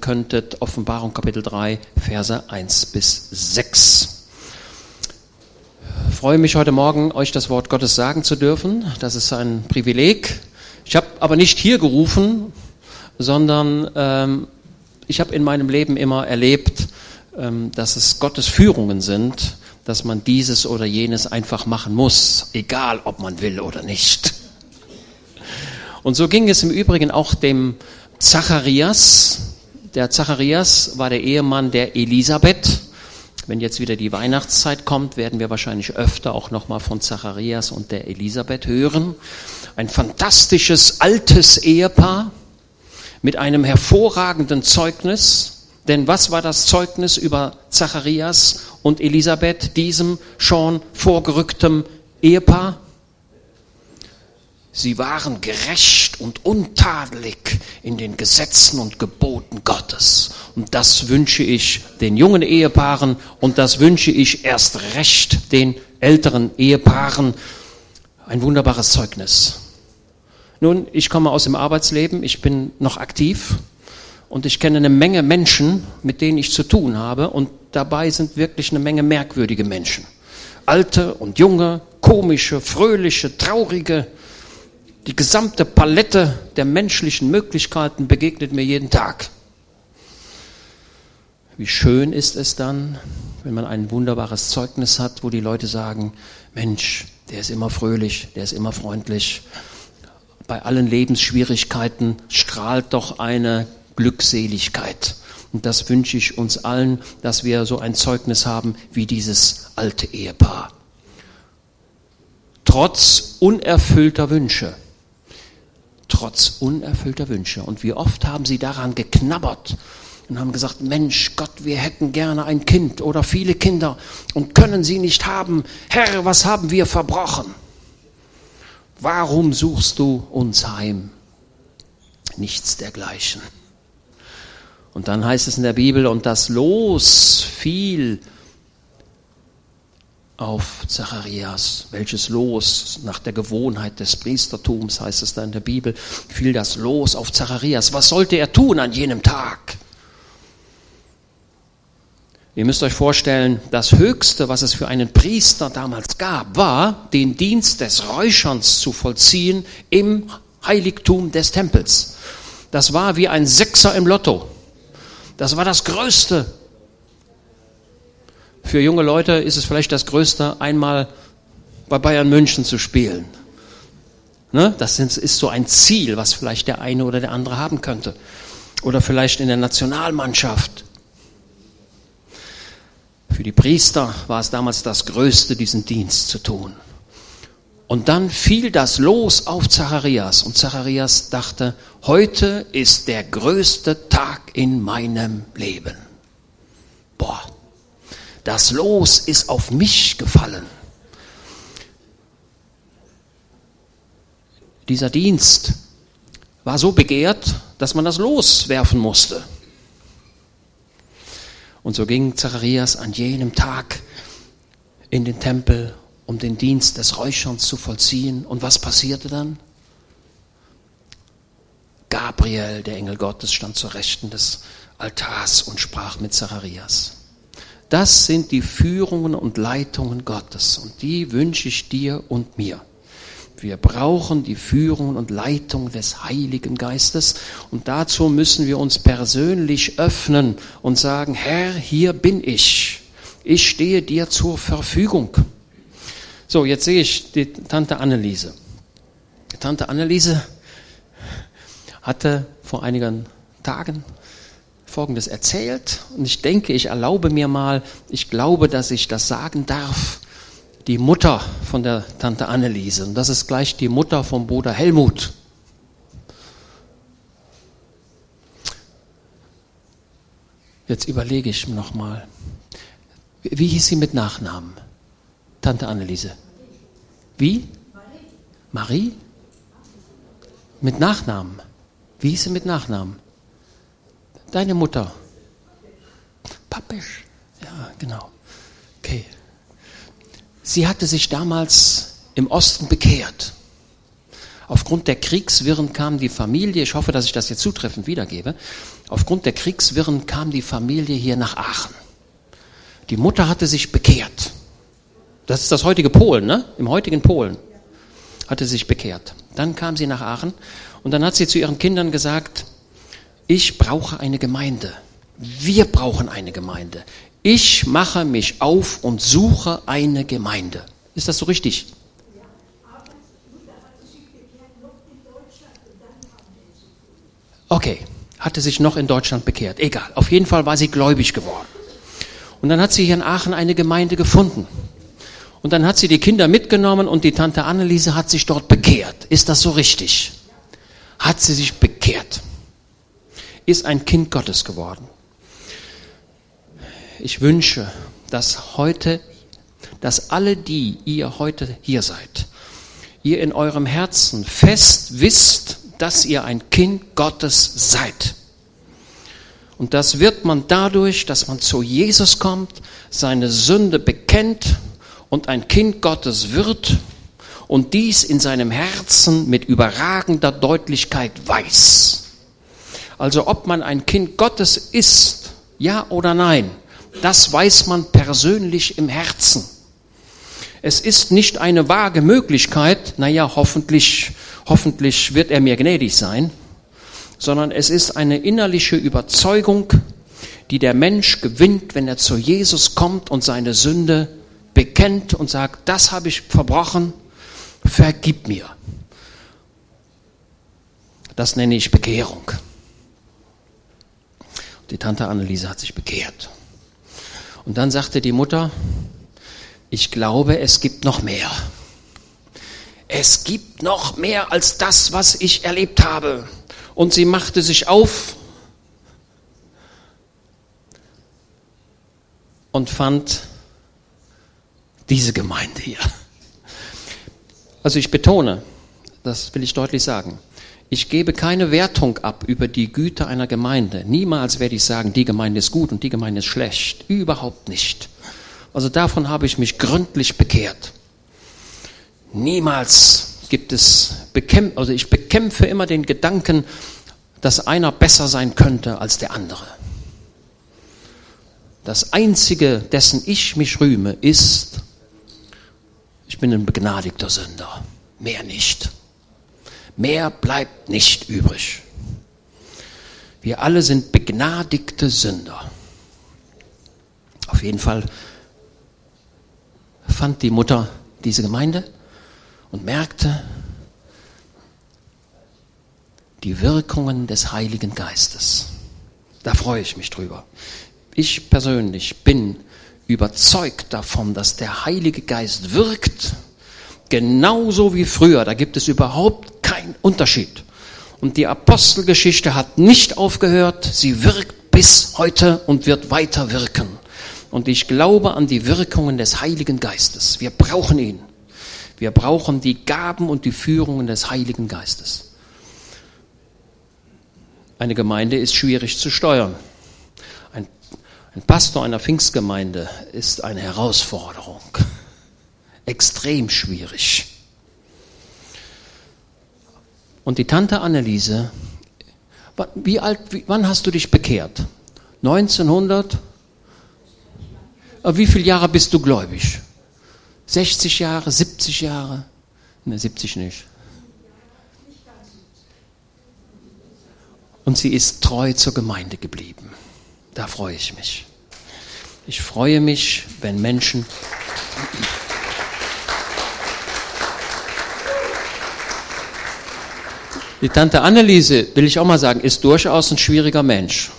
könntet, Offenbarung Kapitel 3, Verse 1 bis 6. Ich freue mich heute Morgen, euch das Wort Gottes sagen zu dürfen. Das ist ein Privileg. Ich habe aber nicht hier gerufen, sondern ähm, ich habe in meinem Leben immer erlebt, ähm, dass es Gottes Führungen sind, dass man dieses oder jenes einfach machen muss, egal ob man will oder nicht. Und so ging es im Übrigen auch dem Zacharias. Der Zacharias war der Ehemann der Elisabeth. Wenn jetzt wieder die Weihnachtszeit kommt, werden wir wahrscheinlich öfter auch nochmal von Zacharias und der Elisabeth hören. Ein fantastisches altes Ehepaar mit einem hervorragenden Zeugnis. Denn was war das Zeugnis über Zacharias und Elisabeth, diesem schon vorgerücktem Ehepaar? Sie waren gerecht und untadelig in den Gesetzen und Geboten Gottes. Und das wünsche ich den jungen Ehepaaren und das wünsche ich erst recht den älteren Ehepaaren. Ein wunderbares Zeugnis. Nun, ich komme aus dem Arbeitsleben, ich bin noch aktiv und ich kenne eine Menge Menschen, mit denen ich zu tun habe und dabei sind wirklich eine Menge merkwürdige Menschen. Alte und junge, komische, fröhliche, traurige, die gesamte Palette der menschlichen Möglichkeiten begegnet mir jeden Tag. Wie schön ist es dann, wenn man ein wunderbares Zeugnis hat, wo die Leute sagen, Mensch, der ist immer fröhlich, der ist immer freundlich. Bei allen Lebensschwierigkeiten strahlt doch eine Glückseligkeit. Und das wünsche ich uns allen, dass wir so ein Zeugnis haben wie dieses alte Ehepaar. Trotz unerfüllter Wünsche trotz unerfüllter Wünsche. Und wie oft haben sie daran geknabbert und haben gesagt, Mensch, Gott, wir hätten gerne ein Kind oder viele Kinder und können sie nicht haben. Herr, was haben wir verbrochen? Warum suchst du uns heim? Nichts dergleichen. Und dann heißt es in der Bibel, und das Los fiel auf Zacharias, welches Los nach der Gewohnheit des Priestertums, heißt es da in der Bibel, fiel das Los auf Zacharias. Was sollte er tun an jenem Tag? Ihr müsst euch vorstellen, das Höchste, was es für einen Priester damals gab, war, den Dienst des Räucherns zu vollziehen im Heiligtum des Tempels. Das war wie ein Sechser im Lotto. Das war das Größte, für junge Leute ist es vielleicht das Größte, einmal bei Bayern München zu spielen. Ne? Das ist so ein Ziel, was vielleicht der eine oder der andere haben könnte. Oder vielleicht in der Nationalmannschaft. Für die Priester war es damals das Größte, diesen Dienst zu tun. Und dann fiel das Los auf Zacharias und Zacharias dachte, heute ist der größte Tag in meinem Leben. Boah, das Los ist auf mich gefallen. Dieser Dienst war so begehrt, dass man das Los werfen musste. Und so ging Zacharias an jenem Tag in den Tempel, um den Dienst des Räucherns zu vollziehen. Und was passierte dann? Gabriel, der Engel Gottes, stand zur Rechten des Altars und sprach mit Zacharias. Das sind die Führungen und Leitungen Gottes und die wünsche ich dir und mir. Wir brauchen die Führung und Leitung des Heiligen Geistes und dazu müssen wir uns persönlich öffnen und sagen, Herr, hier bin ich. Ich stehe dir zur Verfügung. So, jetzt sehe ich die Tante Anneliese. Tante Anneliese hatte vor einigen Tagen Folgendes erzählt und ich denke, ich erlaube mir mal, ich glaube, dass ich das sagen darf, die Mutter von der Tante Anneliese und das ist gleich die Mutter vom Bruder Helmut. Jetzt überlege ich noch mal, wie hieß sie mit Nachnamen? Tante Anneliese. Wie? Marie? Mit Nachnamen. Wie hieß sie mit Nachnamen? Deine Mutter. Papisch. Ja, genau. Okay. Sie hatte sich damals im Osten bekehrt. Aufgrund der Kriegswirren kam die Familie, ich hoffe, dass ich das jetzt zutreffend wiedergebe, aufgrund der Kriegswirren kam die Familie hier nach Aachen. Die Mutter hatte sich bekehrt. Das ist das heutige Polen, ne? Im heutigen Polen hatte sich bekehrt. Dann kam sie nach Aachen und dann hat sie zu ihren Kindern gesagt, ich brauche eine Gemeinde. Wir brauchen eine Gemeinde. Ich mache mich auf und suche eine Gemeinde. Ist das so richtig? Okay, hatte sich noch in Deutschland bekehrt. Egal, auf jeden Fall war sie gläubig geworden. Und dann hat sie hier in Aachen eine Gemeinde gefunden. Und dann hat sie die Kinder mitgenommen und die Tante Anneliese hat sich dort bekehrt. Ist das so richtig? Hat sie sich bekehrt. Ist ein Kind Gottes geworden. Ich wünsche, dass heute, dass alle die, ihr heute hier seid, ihr in eurem Herzen fest wisst, dass ihr ein Kind Gottes seid. Und das wird man dadurch, dass man zu Jesus kommt, seine Sünde bekennt und ein Kind Gottes wird und dies in seinem Herzen mit überragender Deutlichkeit weiß. Also ob man ein Kind Gottes ist, ja oder nein, das weiß man persönlich im Herzen. Es ist nicht eine vage Möglichkeit, naja, hoffentlich, hoffentlich wird er mir gnädig sein, sondern es ist eine innerliche Überzeugung, die der Mensch gewinnt, wenn er zu Jesus kommt und seine Sünde bekennt und sagt, das habe ich verbrochen, vergib mir. Das nenne ich Bekehrung. Die Tante Anneliese hat sich bekehrt. Und dann sagte die Mutter, ich glaube, es gibt noch mehr. Es gibt noch mehr als das, was ich erlebt habe. Und sie machte sich auf und fand diese Gemeinde hier. Also ich betone, das will ich deutlich sagen, ich gebe keine Wertung ab über die Güte einer Gemeinde. Niemals werde ich sagen, die Gemeinde ist gut und die Gemeinde ist schlecht. Überhaupt nicht. Also davon habe ich mich gründlich bekehrt. Niemals gibt es, bekämpf, also ich bekämpfe immer den Gedanken, dass einer besser sein könnte als der andere. Das Einzige, dessen ich mich rühme, ist, ich bin ein begnadigter Sünder. Mehr nicht. Mehr bleibt nicht übrig. Wir alle sind begnadigte Sünder. Auf jeden Fall fand die Mutter diese Gemeinde und merkte die Wirkungen des Heiligen Geistes. Da freue ich mich drüber. Ich persönlich bin überzeugt davon, dass der Heilige Geist wirkt, genauso wie früher. Da gibt es überhaupt keinen Unterschied. Und die Apostelgeschichte hat nicht aufgehört, sie wirkt bis heute und wird weiter wirken. Und ich glaube an die Wirkungen des Heiligen Geistes. Wir brauchen ihn. Wir brauchen die Gaben und die Führungen des Heiligen Geistes. Eine Gemeinde ist schwierig zu steuern. Ein, ein Pastor einer Pfingstgemeinde ist eine Herausforderung. Extrem schwierig. Und die Tante Anneliese, wie alt, wie, wann hast du dich bekehrt? 1900? Wie viele Jahre bist du gläubig? 60 Jahre, 70 Jahre? Ne, 70 nicht. Und sie ist treu zur Gemeinde geblieben. Da freue ich mich. Ich freue mich, wenn Menschen. Die Tante Anneliese, will ich auch mal sagen, ist durchaus ein schwieriger Mensch.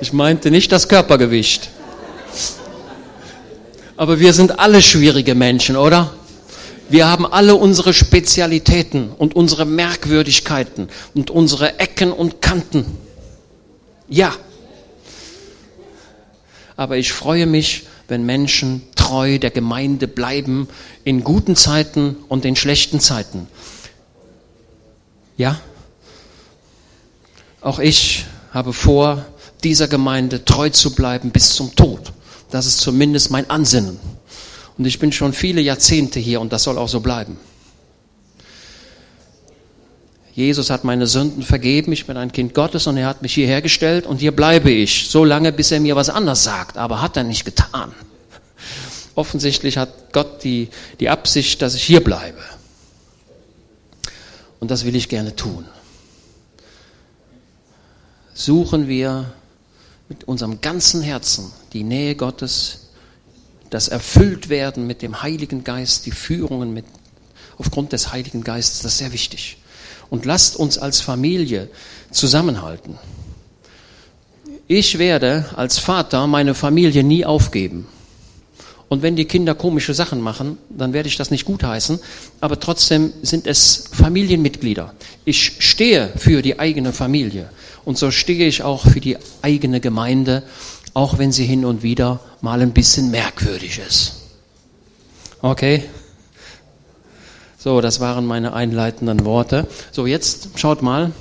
Ich meinte nicht das Körpergewicht. Aber wir sind alle schwierige Menschen, oder? Wir haben alle unsere Spezialitäten und unsere Merkwürdigkeiten und unsere Ecken und Kanten. Ja. Aber ich freue mich, wenn Menschen treu der Gemeinde bleiben in guten Zeiten und in schlechten Zeiten. Ja? Auch ich habe vor, dieser Gemeinde treu zu bleiben bis zum Tod. Das ist zumindest mein Ansinnen. Und ich bin schon viele Jahrzehnte hier und das soll auch so bleiben. Jesus hat meine Sünden vergeben, ich bin ein Kind Gottes und er hat mich hierher gestellt und hier bleibe ich, so lange, bis er mir was anderes sagt. Aber hat er nicht getan. Offensichtlich hat Gott die, die Absicht, dass ich hier bleibe. Und das will ich gerne tun. Suchen wir mit unserem ganzen Herzen die Nähe Gottes, das Erfülltwerden mit dem Heiligen Geist, die Führungen mit, aufgrund des Heiligen Geistes, das ist sehr wichtig und lasst uns als Familie zusammenhalten. Ich werde als Vater meine Familie nie aufgeben. Und wenn die Kinder komische Sachen machen, dann werde ich das nicht gutheißen, aber trotzdem sind es Familienmitglieder. Ich stehe für die eigene Familie und so stehe ich auch für die eigene Gemeinde, auch wenn sie hin und wieder mal ein bisschen merkwürdig ist. Okay? So, das waren meine einleitenden Worte. So, jetzt schaut mal.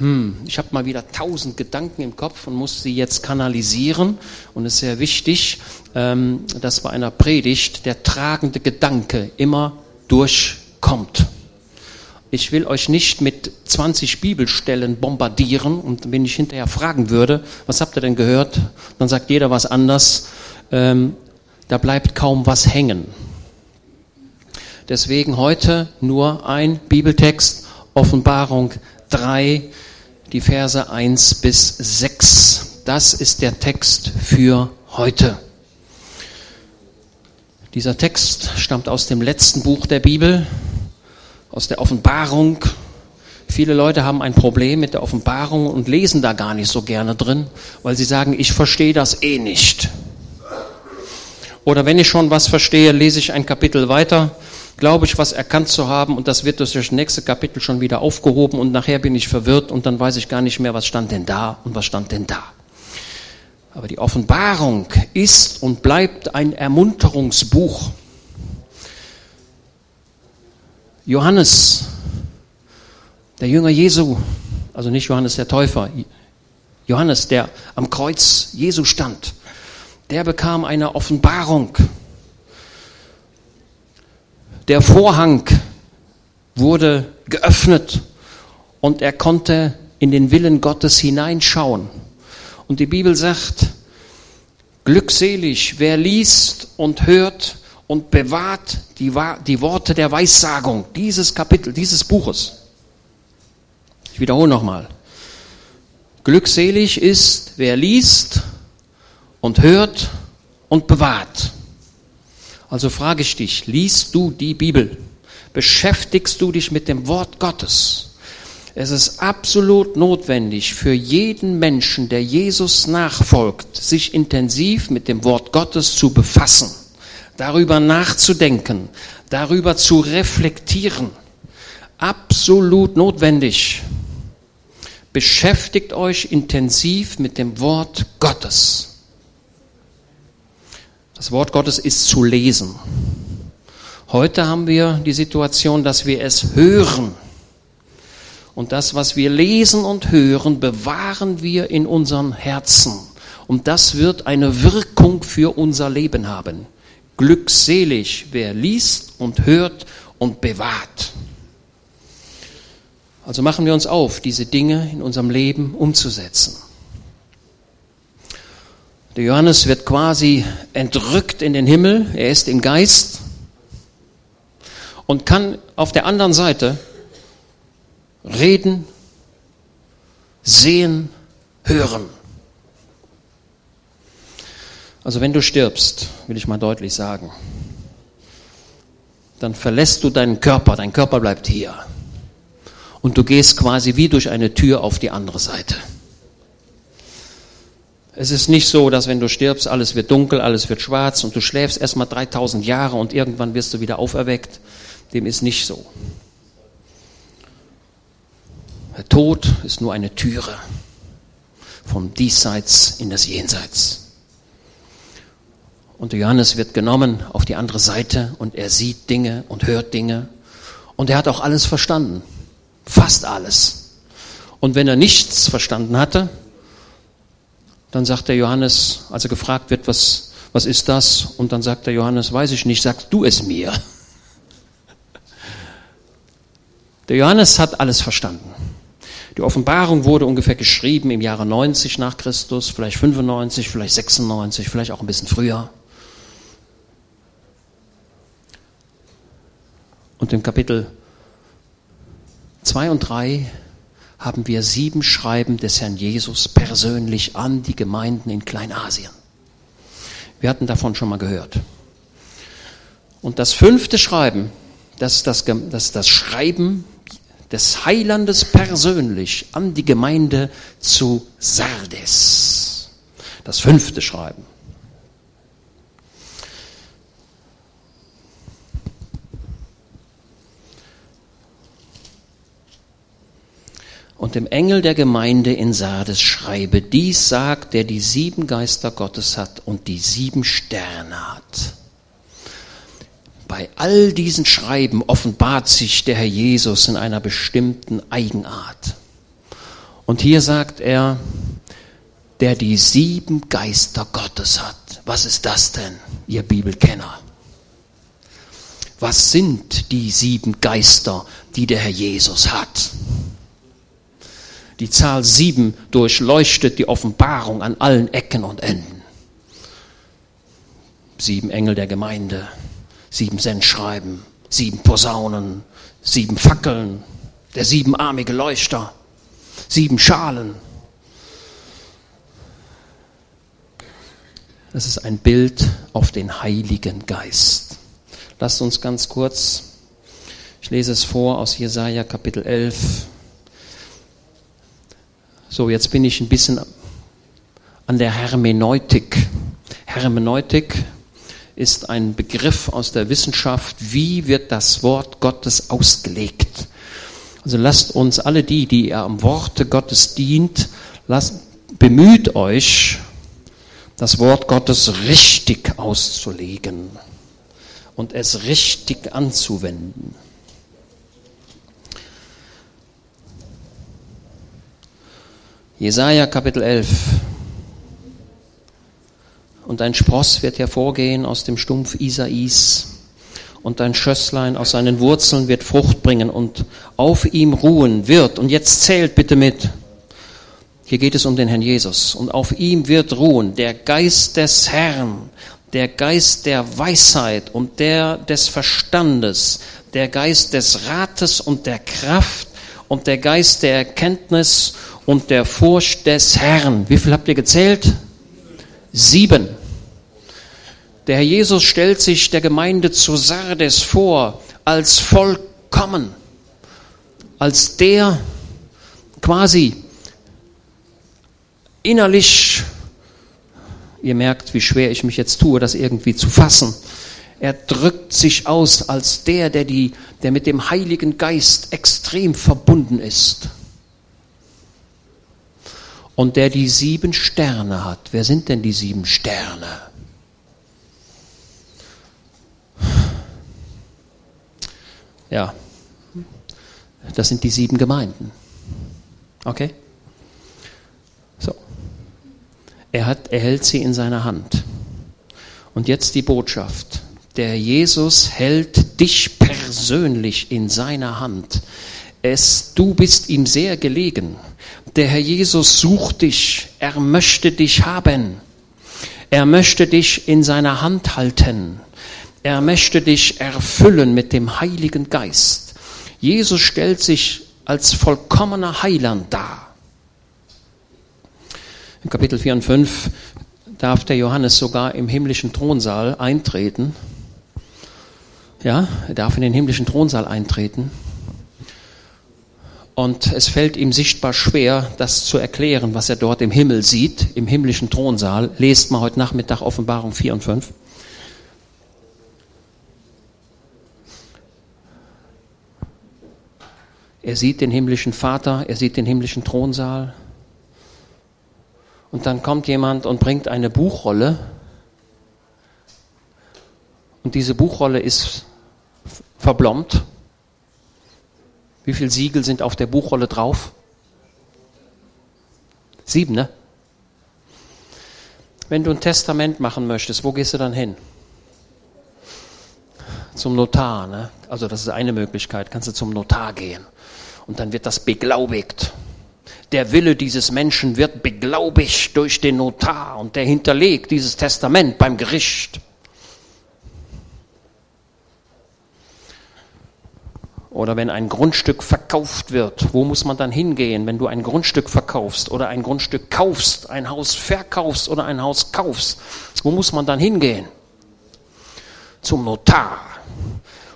Hm, ich habe mal wieder tausend Gedanken im Kopf und muss sie jetzt kanalisieren. Und es ist sehr wichtig, ähm, dass bei einer Predigt der tragende Gedanke immer durchkommt. Ich will euch nicht mit 20 Bibelstellen bombardieren und wenn ich hinterher fragen würde, was habt ihr denn gehört, dann sagt jeder was anders. Ähm, da bleibt kaum was hängen. Deswegen heute nur ein Bibeltext, Offenbarung 3, die Verse 1 bis 6. Das ist der Text für heute. Dieser Text stammt aus dem letzten Buch der Bibel, aus der Offenbarung. Viele Leute haben ein Problem mit der Offenbarung und lesen da gar nicht so gerne drin, weil sie sagen, ich verstehe das eh nicht. Oder wenn ich schon was verstehe, lese ich ein Kapitel weiter glaube ich, was erkannt zu haben und das wird durch das nächste Kapitel schon wieder aufgehoben und nachher bin ich verwirrt und dann weiß ich gar nicht mehr, was stand denn da und was stand denn da. Aber die Offenbarung ist und bleibt ein Ermunterungsbuch. Johannes, der Jünger Jesu, also nicht Johannes der Täufer, Johannes, der am Kreuz Jesu stand, der bekam eine Offenbarung der Vorhang wurde geöffnet und er konnte in den Willen Gottes hineinschauen. Und die Bibel sagt, glückselig, wer liest und hört und bewahrt die, die Worte der Weissagung dieses Kapitel, dieses Buches. Ich wiederhole nochmal. Glückselig ist, wer liest und hört und bewahrt also frage ich dich, liest du die Bibel? Beschäftigst du dich mit dem Wort Gottes? Es ist absolut notwendig für jeden Menschen, der Jesus nachfolgt, sich intensiv mit dem Wort Gottes zu befassen, darüber nachzudenken, darüber zu reflektieren. Absolut notwendig. Beschäftigt euch intensiv mit dem Wort Gottes. Das Wort Gottes ist zu lesen. Heute haben wir die Situation, dass wir es hören. Und das, was wir lesen und hören, bewahren wir in unseren Herzen. Und das wird eine Wirkung für unser Leben haben. Glückselig, wer liest und hört und bewahrt. Also machen wir uns auf, diese Dinge in unserem Leben umzusetzen. Der Johannes wird quasi entrückt in den Himmel, er ist im Geist und kann auf der anderen Seite reden, sehen, hören. Also wenn du stirbst, will ich mal deutlich sagen, dann verlässt du deinen Körper, dein Körper bleibt hier. Und du gehst quasi wie durch eine Tür auf die andere Seite. Es ist nicht so, dass wenn du stirbst, alles wird dunkel, alles wird schwarz und du schläfst erstmal 3000 Jahre und irgendwann wirst du wieder auferweckt. Dem ist nicht so. Der Tod ist nur eine Türe vom Diesseits in das Jenseits. Und Johannes wird genommen auf die andere Seite und er sieht Dinge und hört Dinge. Und er hat auch alles verstanden. Fast alles. Und wenn er nichts verstanden hatte, Dann sagt der Johannes, als er gefragt wird, was, was ist das? Und dann sagt der Johannes, weiß ich nicht, sagst du es mir. Der Johannes hat alles verstanden. Die Offenbarung wurde ungefähr geschrieben im Jahre 90 nach Christus, vielleicht 95, vielleicht 96, vielleicht auch ein bisschen früher. Und im Kapitel 2 und 3 haben wir sieben Schreiben des Herrn Jesus persönlich an die Gemeinden in Kleinasien. Wir hatten davon schon mal gehört. Und das fünfte Schreiben, das ist das, das, das Schreiben des Heilandes persönlich an die Gemeinde zu Sardes. Das fünfte Schreiben. Und dem Engel der Gemeinde in Sardes schreibe, dies sagt, der die sieben Geister Gottes hat und die sieben Sterne hat. Bei all diesen Schreiben offenbart sich der Herr Jesus in einer bestimmten Eigenart. Und hier sagt er, der die sieben Geister Gottes hat. Was ist das denn, ihr Bibelkenner? Was sind die sieben Geister, die der Herr Jesus hat? Die Zahl sieben durchleuchtet die Offenbarung an allen Ecken und Enden. Sieben Engel der Gemeinde, sieben Sendschreiben, sieben Posaunen, sieben Fackeln, der siebenarmige Leuchter, sieben Schalen. Das ist ein Bild auf den Heiligen Geist. Lasst uns ganz kurz, ich lese es vor aus Jesaja Kapitel 11. So, jetzt bin ich ein bisschen an der Hermeneutik. Hermeneutik ist ein Begriff aus der Wissenschaft, wie wird das Wort Gottes ausgelegt. Also lasst uns alle die, die ihr am Worte Gottes dient, lasst, bemüht euch, das Wort Gottes richtig auszulegen und es richtig anzuwenden. Jesaja Kapitel 11. Und ein Spross wird hervorgehen aus dem Stumpf Isais, und ein Schösslein aus seinen Wurzeln wird Frucht bringen und auf ihm ruhen wird. Und jetzt zählt bitte mit. Hier geht es um den Herrn Jesus. Und auf ihm wird ruhen der Geist des Herrn, der Geist der Weisheit und der des Verstandes, der Geist des Rates und der Kraft und der Geist der Erkenntnis und der Furcht des Herrn. Wie viel habt ihr gezählt? Sieben. Der Herr Jesus stellt sich der Gemeinde zu Sardes vor als vollkommen, als der quasi innerlich, ihr merkt, wie schwer ich mich jetzt tue, das irgendwie zu fassen. Er drückt sich aus als der, der, die, der mit dem Heiligen Geist extrem verbunden ist und der die sieben Sterne hat. Wer sind denn die sieben Sterne? Ja, das sind die sieben Gemeinden. Okay? So. Er, hat, er hält sie in seiner Hand. Und jetzt die Botschaft. Der Jesus hält dich persönlich in seiner Hand. Es, du bist ihm sehr gelegen. Der Herr Jesus sucht dich, er möchte dich haben. Er möchte dich in seiner Hand halten. Er möchte dich erfüllen mit dem Heiligen Geist. Jesus stellt sich als vollkommener Heiland dar. In Kapitel 4 und 5 darf der Johannes sogar im himmlischen Thronsaal eintreten. Ja, er darf in den himmlischen Thronsaal eintreten. Und es fällt ihm sichtbar schwer, das zu erklären, was er dort im Himmel sieht, im himmlischen Thronsaal. Lest mal heute Nachmittag Offenbarung 4 und 5. Er sieht den himmlischen Vater, er sieht den himmlischen Thronsaal. Und dann kommt jemand und bringt eine Buchrolle. Und diese Buchrolle ist verblombt wie viele Siegel sind auf der Buchrolle drauf? Sieben, ne? Wenn du ein Testament machen möchtest, wo gehst du dann hin? Zum Notar, ne? Also das ist eine Möglichkeit. Kannst du zum Notar gehen. Und dann wird das beglaubigt. Der Wille dieses Menschen wird beglaubigt durch den Notar und der hinterlegt dieses Testament beim Gericht. Oder wenn ein Grundstück verkauft wird, wo muss man dann hingehen, wenn du ein Grundstück verkaufst oder ein Grundstück kaufst, ein Haus verkaufst oder ein Haus kaufst? Wo muss man dann hingehen? Zum Notar.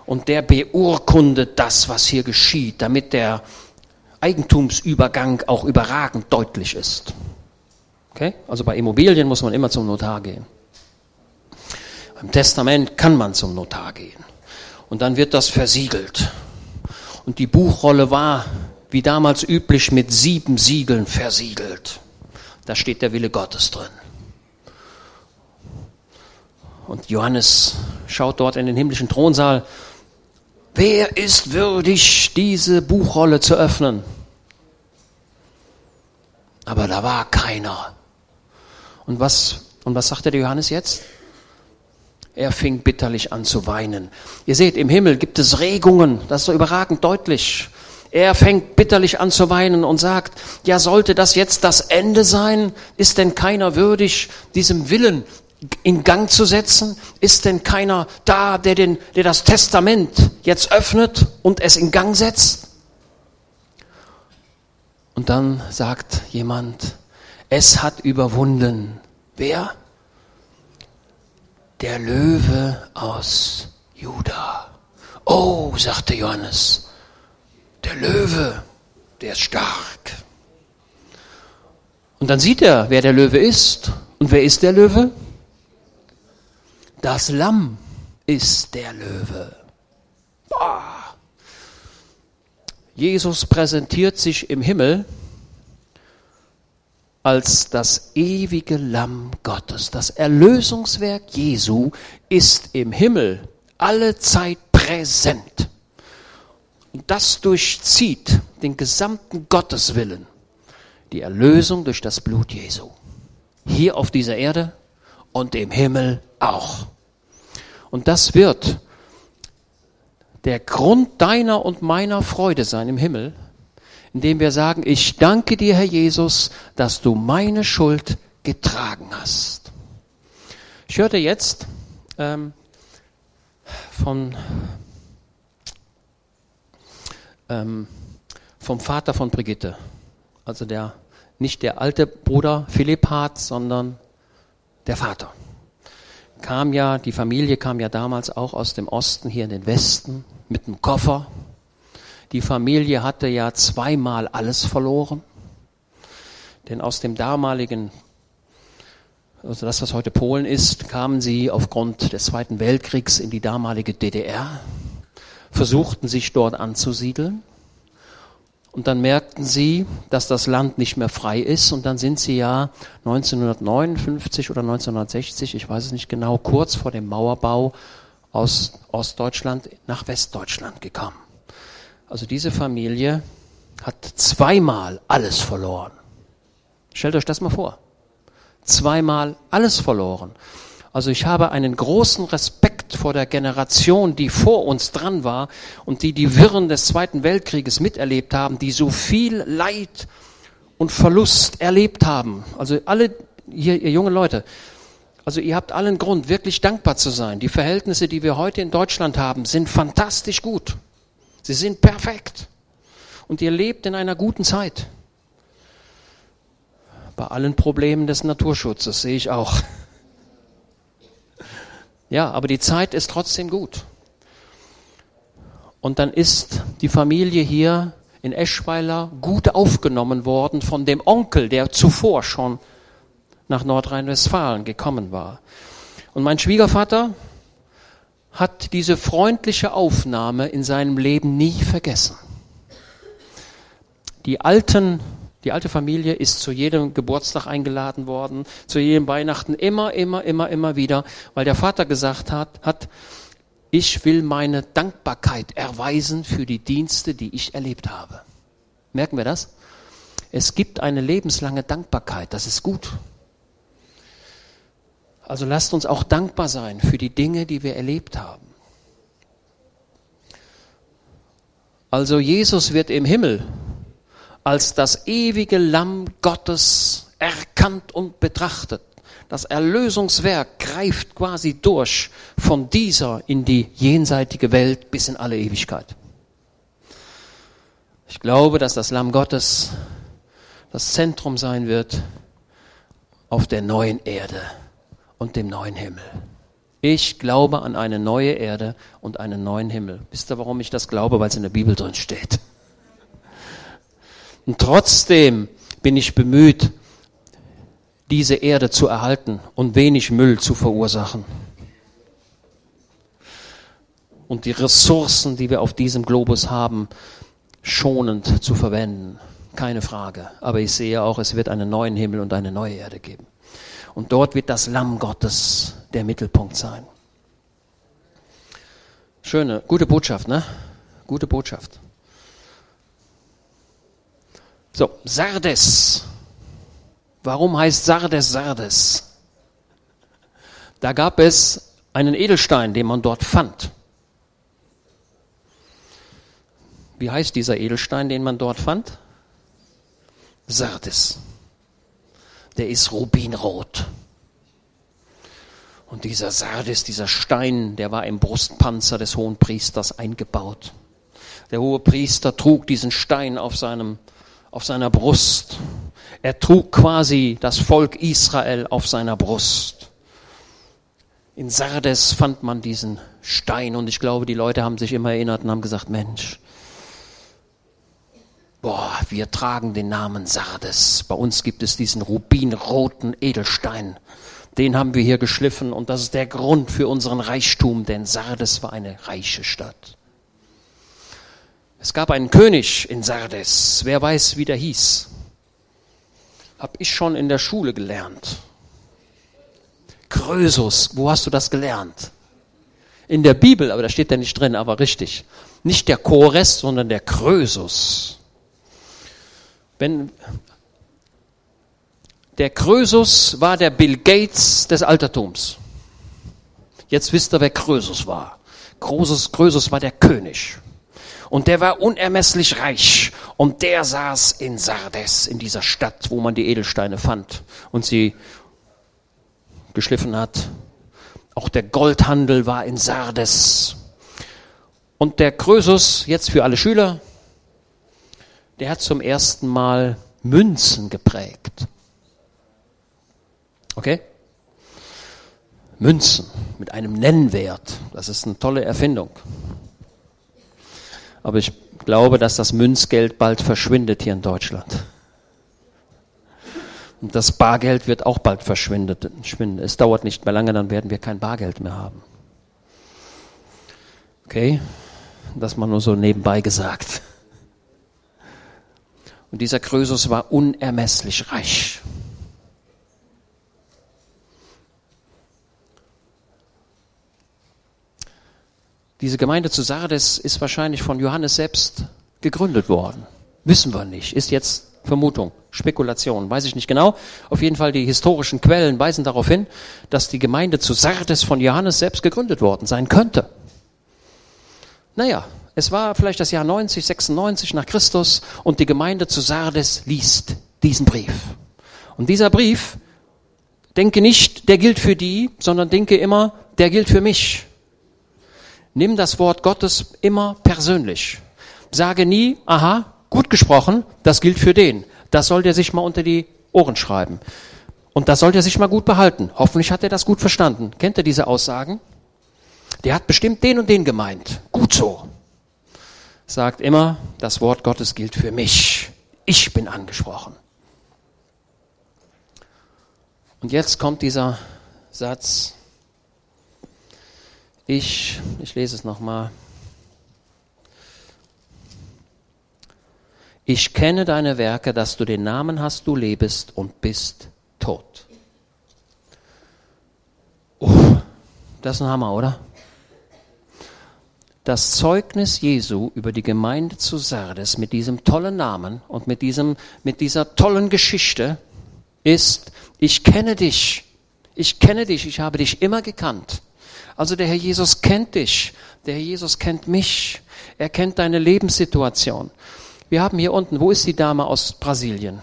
Und der beurkundet das, was hier geschieht, damit der Eigentumsübergang auch überragend deutlich ist. Okay? Also bei Immobilien muss man immer zum Notar gehen. Beim Testament kann man zum Notar gehen. Und dann wird das versiegelt. Und die Buchrolle war, wie damals üblich, mit sieben Siegeln versiegelt. Da steht der Wille Gottes drin. Und Johannes schaut dort in den himmlischen Thronsaal. Wer ist würdig, diese Buchrolle zu öffnen? Aber da war keiner. Und was, und was sagte der Johannes jetzt? Er fing bitterlich an zu weinen. Ihr seht, im Himmel gibt es Regungen, das ist so überragend deutlich. Er fängt bitterlich an zu weinen und sagt, ja, sollte das jetzt das Ende sein? Ist denn keiner würdig, diesem Willen in Gang zu setzen? Ist denn keiner da, der, den, der das Testament jetzt öffnet und es in Gang setzt? Und dann sagt jemand, es hat überwunden. Wer? Der Löwe aus Juda. Oh, sagte Johannes, der Löwe, der ist stark. Und dann sieht er, wer der Löwe ist. Und wer ist der Löwe? Das Lamm ist der Löwe. Boah. Jesus präsentiert sich im Himmel als das ewige Lamm Gottes. Das Erlösungswerk Jesu ist im Himmel alle Zeit präsent. Und das durchzieht den gesamten Gotteswillen. Die Erlösung durch das Blut Jesu. Hier auf dieser Erde und im Himmel auch. Und das wird der Grund deiner und meiner Freude sein im Himmel, indem wir sagen, ich danke dir, Herr Jesus, dass du meine Schuld getragen hast. Ich hörte jetzt ähm, von, ähm, vom Vater von Brigitte, also der, nicht der alte Bruder Philipp Hart, sondern der Vater. Kam ja, die Familie kam ja damals auch aus dem Osten hier in den Westen mit einem Koffer die Familie hatte ja zweimal alles verloren. Denn aus dem damaligen, also das, was heute Polen ist, kamen sie aufgrund des Zweiten Weltkriegs in die damalige DDR, versuchten sich dort anzusiedeln. Und dann merkten sie, dass das Land nicht mehr frei ist. Und dann sind sie ja 1959 oder 1960, ich weiß es nicht genau, kurz vor dem Mauerbau aus Ostdeutschland nach Westdeutschland gekommen. Also diese Familie hat zweimal alles verloren. Stellt euch das mal vor. Zweimal alles verloren. Also ich habe einen großen Respekt vor der Generation, die vor uns dran war und die die Wirren des Zweiten Weltkrieges miterlebt haben, die so viel Leid und Verlust erlebt haben. Also alle hier, ihr junge Leute, also ihr habt allen Grund, wirklich dankbar zu sein. Die Verhältnisse, die wir heute in Deutschland haben, sind fantastisch gut. Sie sind perfekt. Und ihr lebt in einer guten Zeit. Bei allen Problemen des Naturschutzes sehe ich auch. Ja, aber die Zeit ist trotzdem gut. Und dann ist die Familie hier in Eschweiler gut aufgenommen worden von dem Onkel, der zuvor schon nach Nordrhein-Westfalen gekommen war. Und mein Schwiegervater, hat diese freundliche Aufnahme in seinem Leben nie vergessen. Die alten, die alte Familie ist zu jedem Geburtstag eingeladen worden, zu jedem Weihnachten immer, immer, immer, immer wieder, weil der Vater gesagt hat, hat, ich will meine Dankbarkeit erweisen für die Dienste, die ich erlebt habe. Merken wir das? Es gibt eine lebenslange Dankbarkeit, das ist gut. Also lasst uns auch dankbar sein für die Dinge, die wir erlebt haben. Also Jesus wird im Himmel als das ewige Lamm Gottes erkannt und betrachtet. Das Erlösungswerk greift quasi durch von dieser in die jenseitige Welt bis in alle Ewigkeit. Ich glaube, dass das Lamm Gottes das Zentrum sein wird auf der neuen Erde und dem neuen Himmel. Ich glaube an eine neue Erde und einen neuen Himmel. Wisst ihr, warum ich das glaube? Weil es in der Bibel drin steht. Und trotzdem bin ich bemüht, diese Erde zu erhalten und wenig Müll zu verursachen. Und die Ressourcen, die wir auf diesem Globus haben, schonend zu verwenden. Keine Frage. Aber ich sehe auch, es wird einen neuen Himmel und eine neue Erde geben. Und dort wird das Lamm Gottes der Mittelpunkt sein. Schöne, gute Botschaft, ne? Gute Botschaft. So, Sardes. Warum heißt Sardes Sardes? Da gab es einen Edelstein, den man dort fand. Wie heißt dieser Edelstein, den man dort fand? Sardes. Der ist rubinrot. Und dieser Sardes, dieser Stein, der war im Brustpanzer des hohen Priesters eingebaut. Der hohe Priester trug diesen Stein auf seinem, auf seiner Brust. Er trug quasi das Volk Israel auf seiner Brust. In Sardes fand man diesen Stein und ich glaube, die Leute haben sich immer erinnert und haben gesagt, Mensch, boah, wir tragen den Namen Sardes. Bei uns gibt es diesen rubinroten Edelstein. Den haben wir hier geschliffen und das ist der Grund für unseren Reichtum, denn Sardes war eine reiche Stadt. Es gab einen König in Sardes. Wer weiß, wie der hieß? Hab ich schon in der Schule gelernt. Krösus, wo hast du das gelernt? In der Bibel, aber da steht der nicht drin, aber richtig. Nicht der Chores, sondern der Krösus. Wenn der Krösus war der Bill Gates des Altertums. Jetzt wisst ihr, wer Krösus war. Krösus, Krösus war der König. Und der war unermesslich reich. Und der saß in Sardes, in dieser Stadt, wo man die Edelsteine fand und sie geschliffen hat. Auch der Goldhandel war in Sardes. Und der Krösus, jetzt für alle Schüler, der hat zum ersten Mal Münzen geprägt. Okay? Münzen mit einem Nennwert. Das ist eine tolle Erfindung. Aber ich glaube, dass das Münzgeld bald verschwindet hier in Deutschland. Und das Bargeld wird auch bald verschwinden. Es dauert nicht mehr lange, dann werden wir kein Bargeld mehr haben. Okay? Das mal nur so nebenbei gesagt. Und dieser Krösus war unermesslich reich. Diese Gemeinde zu Sardes ist wahrscheinlich von Johannes selbst gegründet worden. Wissen wir nicht. Ist jetzt Vermutung, Spekulation, weiß ich nicht genau. Auf jeden Fall die historischen Quellen weisen darauf hin, dass die Gemeinde zu Sardes von Johannes selbst gegründet worden sein könnte. Naja, es war vielleicht das Jahr 90, 96 nach Christus und die Gemeinde zu Sardes liest diesen Brief. Und dieser Brief, denke nicht, der gilt für die, sondern denke immer, der gilt für mich. Nimm das Wort Gottes immer persönlich. Sage nie, aha, gut gesprochen, das gilt für den. Das soll der sich mal unter die Ohren schreiben. Und das soll der sich mal gut behalten. Hoffentlich hat er das gut verstanden. Kennt ihr diese Aussagen? Der hat bestimmt den und den gemeint. Gut so sagt immer, das Wort Gottes gilt für mich. Ich bin angesprochen. Und jetzt kommt dieser Satz. Ich, ich lese es nochmal. Ich kenne deine Werke, dass du den Namen hast, du lebst und bist tot. Oh, das ist ein Hammer, oder? Das Zeugnis Jesu über die Gemeinde zu Sardes mit diesem tollen Namen und mit, diesem, mit dieser tollen Geschichte ist, ich kenne dich. ich kenne dich, ich habe dich immer gekannt. Also der Herr Jesus kennt dich, der Herr Jesus kennt mich, er kennt deine Lebenssituation. Wir haben hier unten, wo ist die Dame aus Brasilien?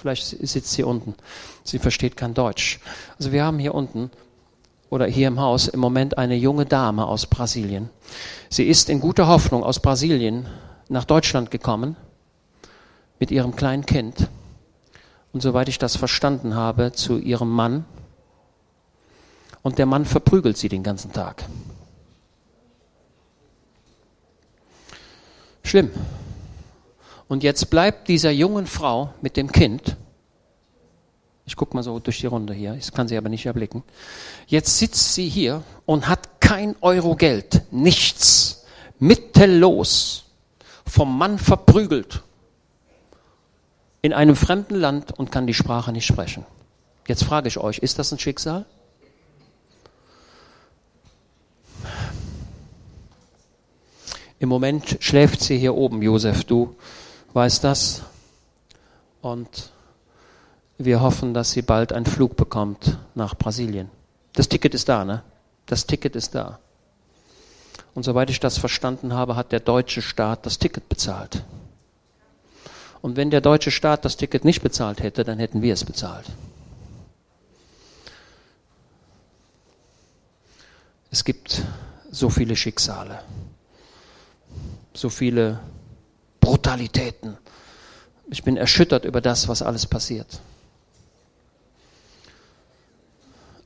Vielleicht sitzt sie unten. Sie versteht kein Deutsch. Also wir haben hier unten oder hier im Haus im Moment eine junge Dame aus Brasilien. Sie ist in guter Hoffnung aus Brasilien nach Deutschland gekommen mit ihrem kleinen Kind und soweit ich das verstanden habe, zu ihrem Mann. Und der Mann verprügelt sie den ganzen Tag. Schlimm. Und jetzt bleibt dieser jungen Frau mit dem Kind, ich gucke mal so durch die Runde hier, ich kann sie aber nicht erblicken, jetzt sitzt sie hier und hat kein Euro Geld, nichts, mittellos, vom Mann verprügelt, in einem fremden Land und kann die Sprache nicht sprechen. Jetzt frage ich euch, ist das ein Schicksal? Im Moment schläft sie hier oben, Josef, du weißt das. Und wir hoffen, dass sie bald einen Flug bekommt nach Brasilien. Das Ticket ist da, ne? Das Ticket ist da. Und soweit ich das verstanden habe, hat der deutsche Staat das Ticket bezahlt. Und wenn der deutsche Staat das Ticket nicht bezahlt hätte, dann hätten wir es bezahlt. Es gibt so viele Schicksale, so viele Brutalitäten. Ich bin erschüttert über das, was alles passiert.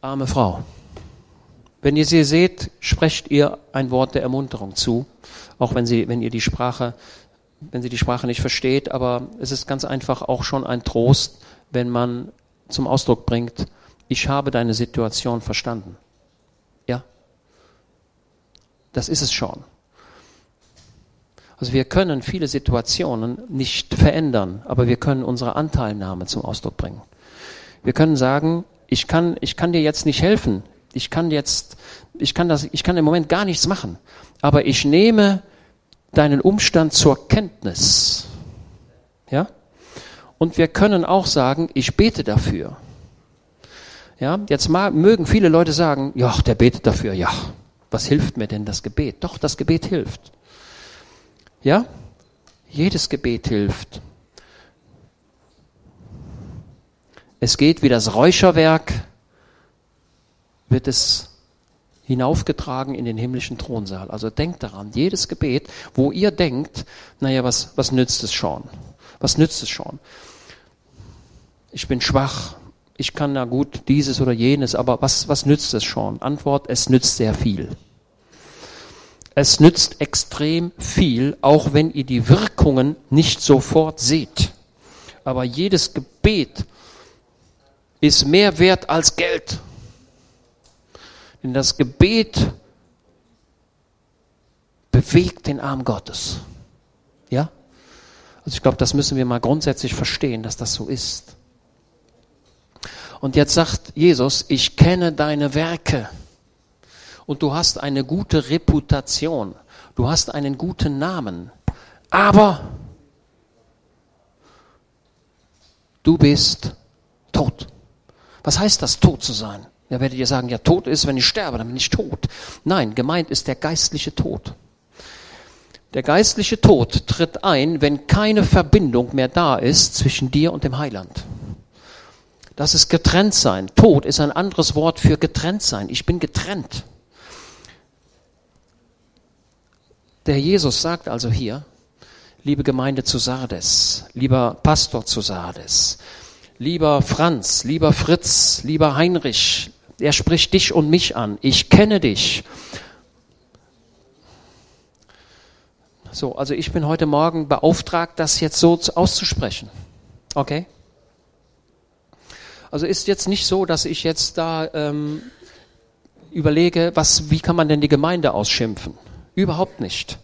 Arme Frau. Wenn ihr sie seht, sprecht ihr ein Wort der Ermunterung zu, auch wenn, sie, wenn ihr die Sprache wenn sie die Sprache nicht versteht, aber es ist ganz einfach auch schon ein Trost, wenn man zum Ausdruck bringt, ich habe deine Situation verstanden. Ja? Das ist es schon. Also wir können viele Situationen nicht verändern, aber wir können unsere Anteilnahme zum Ausdruck bringen. Wir können sagen, ich kann, ich kann dir jetzt nicht helfen. Ich kann jetzt, ich kann das, ich kann im Moment gar nichts machen. Aber ich nehme deinen Umstand zur Kenntnis. Ja? Und wir können auch sagen, ich bete dafür. Ja, jetzt mögen viele Leute sagen, ja, der betet dafür, ja. Was hilft mir denn das Gebet? Doch, das Gebet hilft. Ja? Jedes Gebet hilft. Es geht wie das Räucherwerk, wird es hinaufgetragen in den himmlischen Thronsaal. Also denkt daran, jedes Gebet, wo ihr denkt, naja, was, was nützt es schon? Was nützt es schon? Ich bin schwach, ich kann na gut dieses oder jenes, aber was, was nützt es schon? Antwort, es nützt sehr viel. Es nützt extrem viel, auch wenn ihr die Wirkungen nicht sofort seht. Aber jedes Gebet ist mehr wert als Geld. Denn das Gebet bewegt den Arm Gottes. Ja? Also ich glaube, das müssen wir mal grundsätzlich verstehen, dass das so ist. Und jetzt sagt Jesus, ich kenne deine Werke. Und du hast eine gute Reputation. Du hast einen guten Namen. Aber du bist tot. Was heißt das, tot zu sein? Da werdet ihr sagen, ja, tot ist, wenn ich sterbe, dann bin ich tot. Nein, gemeint ist der geistliche Tod. Der geistliche Tod tritt ein, wenn keine Verbindung mehr da ist zwischen dir und dem Heiland. Das ist getrennt sein. Tod ist ein anderes Wort für getrennt sein. Ich bin getrennt. Der Jesus sagt also hier, liebe Gemeinde zu Sardes, lieber Pastor zu Sardes, lieber Franz, lieber Fritz, lieber Heinrich, er spricht dich und mich an. Ich kenne dich. So, also ich bin heute Morgen beauftragt, das jetzt so auszusprechen. Okay? Also ist jetzt nicht so, dass ich jetzt da ähm, überlege, was, wie kann man denn die Gemeinde ausschimpfen? Überhaupt nicht.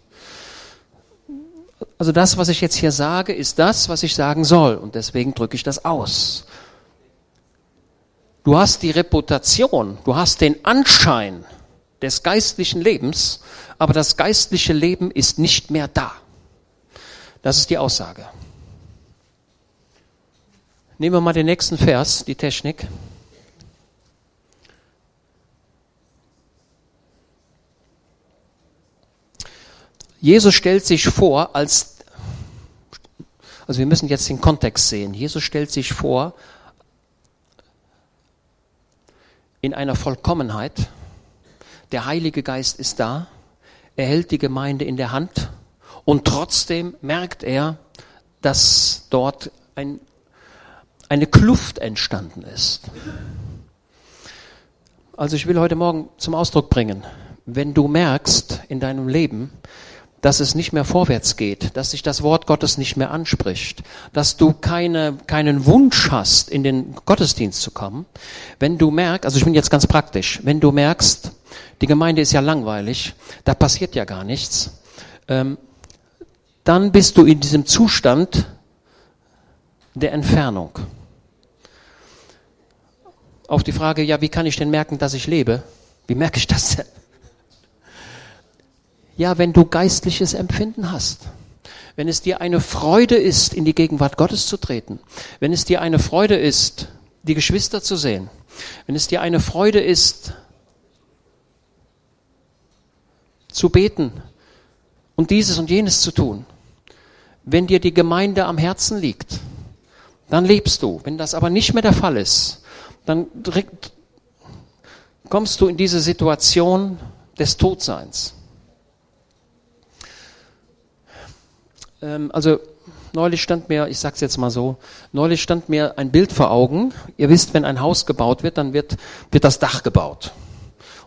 Also das, was ich jetzt hier sage, ist das, was ich sagen soll. Und deswegen drücke ich das aus. Du hast die Reputation, du hast den Anschein des geistlichen Lebens, aber das geistliche Leben ist nicht mehr da. Das ist die Aussage. Nehmen wir mal den nächsten Vers, die Technik. Jesus stellt sich vor als, also wir müssen jetzt den Kontext sehen. Jesus stellt sich vor in einer Vollkommenheit. Der Heilige Geist ist da. Er hält die Gemeinde in der Hand. Und trotzdem merkt er, dass dort ein, eine Kluft entstanden ist. Also ich will heute Morgen zum Ausdruck bringen, wenn du merkst in deinem Leben, dass es nicht mehr vorwärts geht, dass sich das Wort Gottes nicht mehr anspricht, dass du keine, keinen Wunsch hast, in den Gottesdienst zu kommen, wenn du merkst, also ich bin jetzt ganz praktisch, wenn du merkst, die Gemeinde ist ja langweilig, da passiert ja gar nichts, ähm, dann bist du in diesem Zustand der Entfernung. Auf die Frage, ja, wie kann ich denn merken, dass ich lebe? Wie merke ich das denn? Ja, wenn du geistliches Empfinden hast. Wenn es dir eine Freude ist, in die Gegenwart Gottes zu treten. Wenn es dir eine Freude ist, die Geschwister zu sehen. Wenn es dir eine Freude ist, zu beten und dieses und jenes zu tun. Wenn dir die Gemeinde am Herzen liegt, dann lebst du. Wenn das aber nicht mehr der Fall ist, dann kommst du in diese Situation des Todseins. Ähm, also neulich stand mir, ich sag's jetzt mal so, neulich stand mir ein Bild vor Augen. Ihr wisst, wenn ein Haus gebaut wird, dann wird, wird das Dach gebaut.